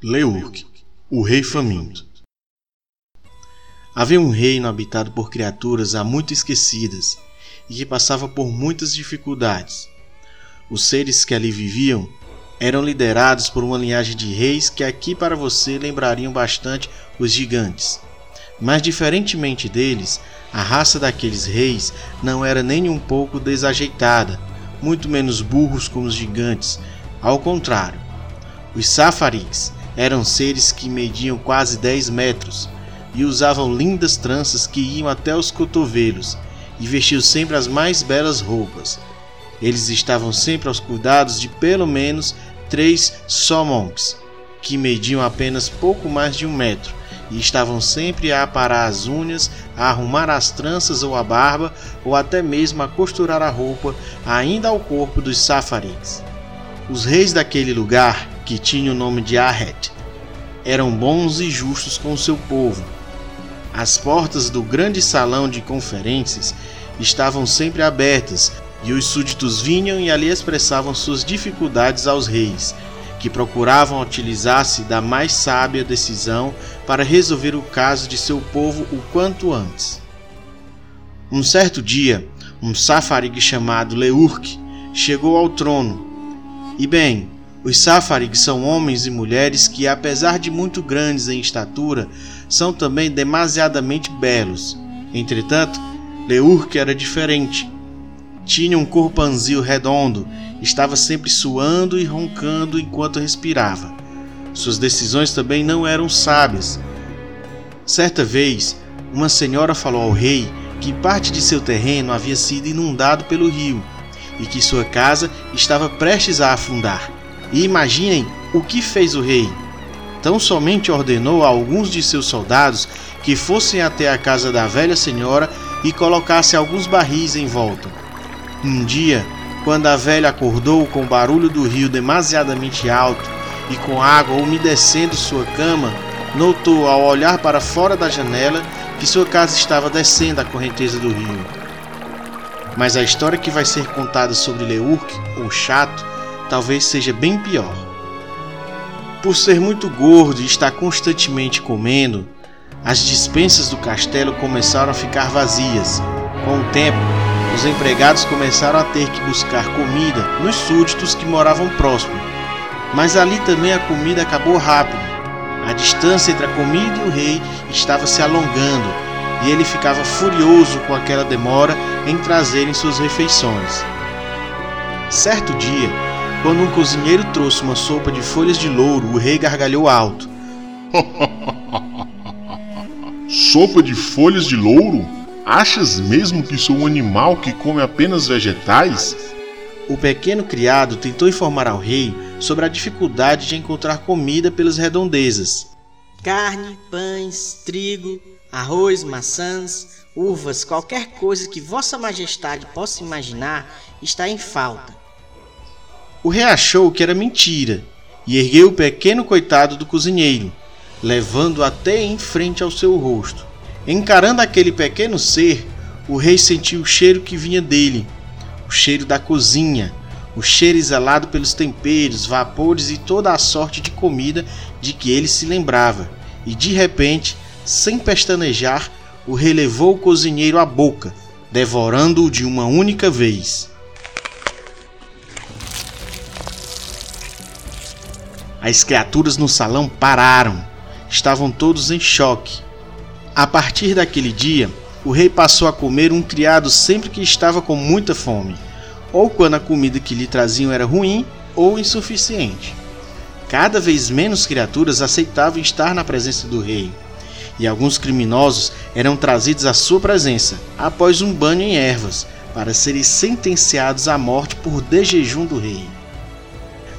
Leurk, o rei faminto. Havia um reino habitado por criaturas há muito esquecidas e que passava por muitas dificuldades. Os seres que ali viviam eram liderados por uma linhagem de reis que aqui para você lembrariam bastante os gigantes. Mas diferentemente deles, a raça daqueles reis não era nem um pouco desajeitada, muito menos burros como os gigantes. Ao contrário, os Safarix eram seres que mediam quase 10 metros e usavam lindas tranças que iam até os cotovelos e vestiam sempre as mais belas roupas. Eles estavam sempre aos cuidados de pelo menos três Somonks, que mediam apenas pouco mais de um metro e estavam sempre a aparar as unhas, a arrumar as tranças ou a barba, ou até mesmo a costurar a roupa ainda ao corpo dos Safarix. Os reis daquele lugar que tinha o nome de Ahet, eram bons e justos com seu povo. As portas do grande salão de conferências estavam sempre abertas e os súditos vinham e ali expressavam suas dificuldades aos reis, que procuravam utilizar-se da mais sábia decisão para resolver o caso de seu povo o quanto antes. Um certo dia, um safarig chamado Leurk chegou ao trono. E bem, os Safarig são homens e mulheres que, apesar de muito grandes em estatura, são também demasiadamente belos. Entretanto, Leurk era diferente. Tinha um corpanzil redondo, estava sempre suando e roncando enquanto respirava. Suas decisões também não eram sábias. Certa vez, uma senhora falou ao rei que parte de seu terreno havia sido inundado pelo rio e que sua casa estava prestes a afundar. E imaginem o que fez o rei. Tão somente ordenou a alguns de seus soldados que fossem até a casa da velha senhora e colocassem alguns barris em volta. Um dia, quando a velha acordou com o barulho do rio demasiadamente alto e com água umedecendo sua cama, notou ao olhar para fora da janela que sua casa estava descendo a correnteza do rio. Mas a história que vai ser contada sobre Leurk, ou Chato, talvez seja bem pior. Por ser muito gordo e estar constantemente comendo, as dispensas do castelo começaram a ficar vazias. Com o tempo, os empregados começaram a ter que buscar comida nos súditos que moravam próximo. Mas ali também a comida acabou rápido. A distância entre a comida e o rei estava se alongando e ele ficava furioso com aquela demora em trazerem suas refeições. Certo dia, quando um cozinheiro trouxe uma sopa de folhas de louro, o rei gargalhou alto. sopa de folhas de louro? Achas mesmo que sou um animal que come apenas vegetais? O pequeno criado tentou informar ao rei sobre a dificuldade de encontrar comida pelas redondezas. Carne, pães, trigo, arroz, maçãs, uvas, qualquer coisa que Vossa Majestade possa imaginar está em falta. O rei achou que era mentira e ergueu o pequeno coitado do cozinheiro, levando até em frente ao seu rosto. Encarando aquele pequeno ser, o rei sentiu o cheiro que vinha dele, o cheiro da cozinha, o cheiro exalado pelos temperos, vapores e toda a sorte de comida de que ele se lembrava. E de repente, sem pestanejar, o rei levou o cozinheiro à boca, devorando-o de uma única vez. As criaturas no salão pararam. Estavam todos em choque. A partir daquele dia, o rei passou a comer um criado sempre que estava com muita fome, ou quando a comida que lhe traziam era ruim ou insuficiente. Cada vez menos criaturas aceitavam estar na presença do rei, e alguns criminosos eram trazidos à sua presença após um banho em ervas para serem sentenciados à morte por desjejum do rei.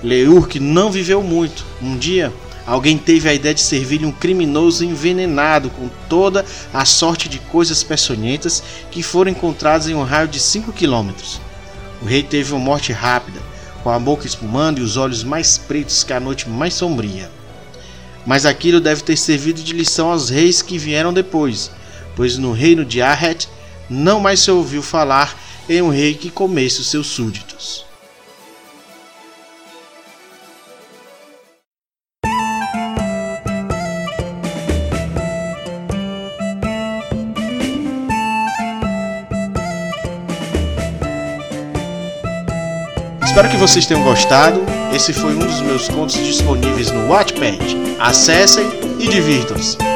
Leurk não viveu muito. Um dia, alguém teve a ideia de servir-lhe um criminoso envenenado com toda a sorte de coisas peçonhentas que foram encontradas em um raio de 5 quilômetros. O rei teve uma morte rápida, com a boca espumando e os olhos mais pretos que a noite mais sombria. Mas aquilo deve ter servido de lição aos reis que vieram depois, pois no reino de Ahet não mais se ouviu falar em um rei que comesse os seus súditos. Espero que vocês tenham gostado. Esse foi um dos meus contos disponíveis no Wattpad. Acessem e divirtam-se.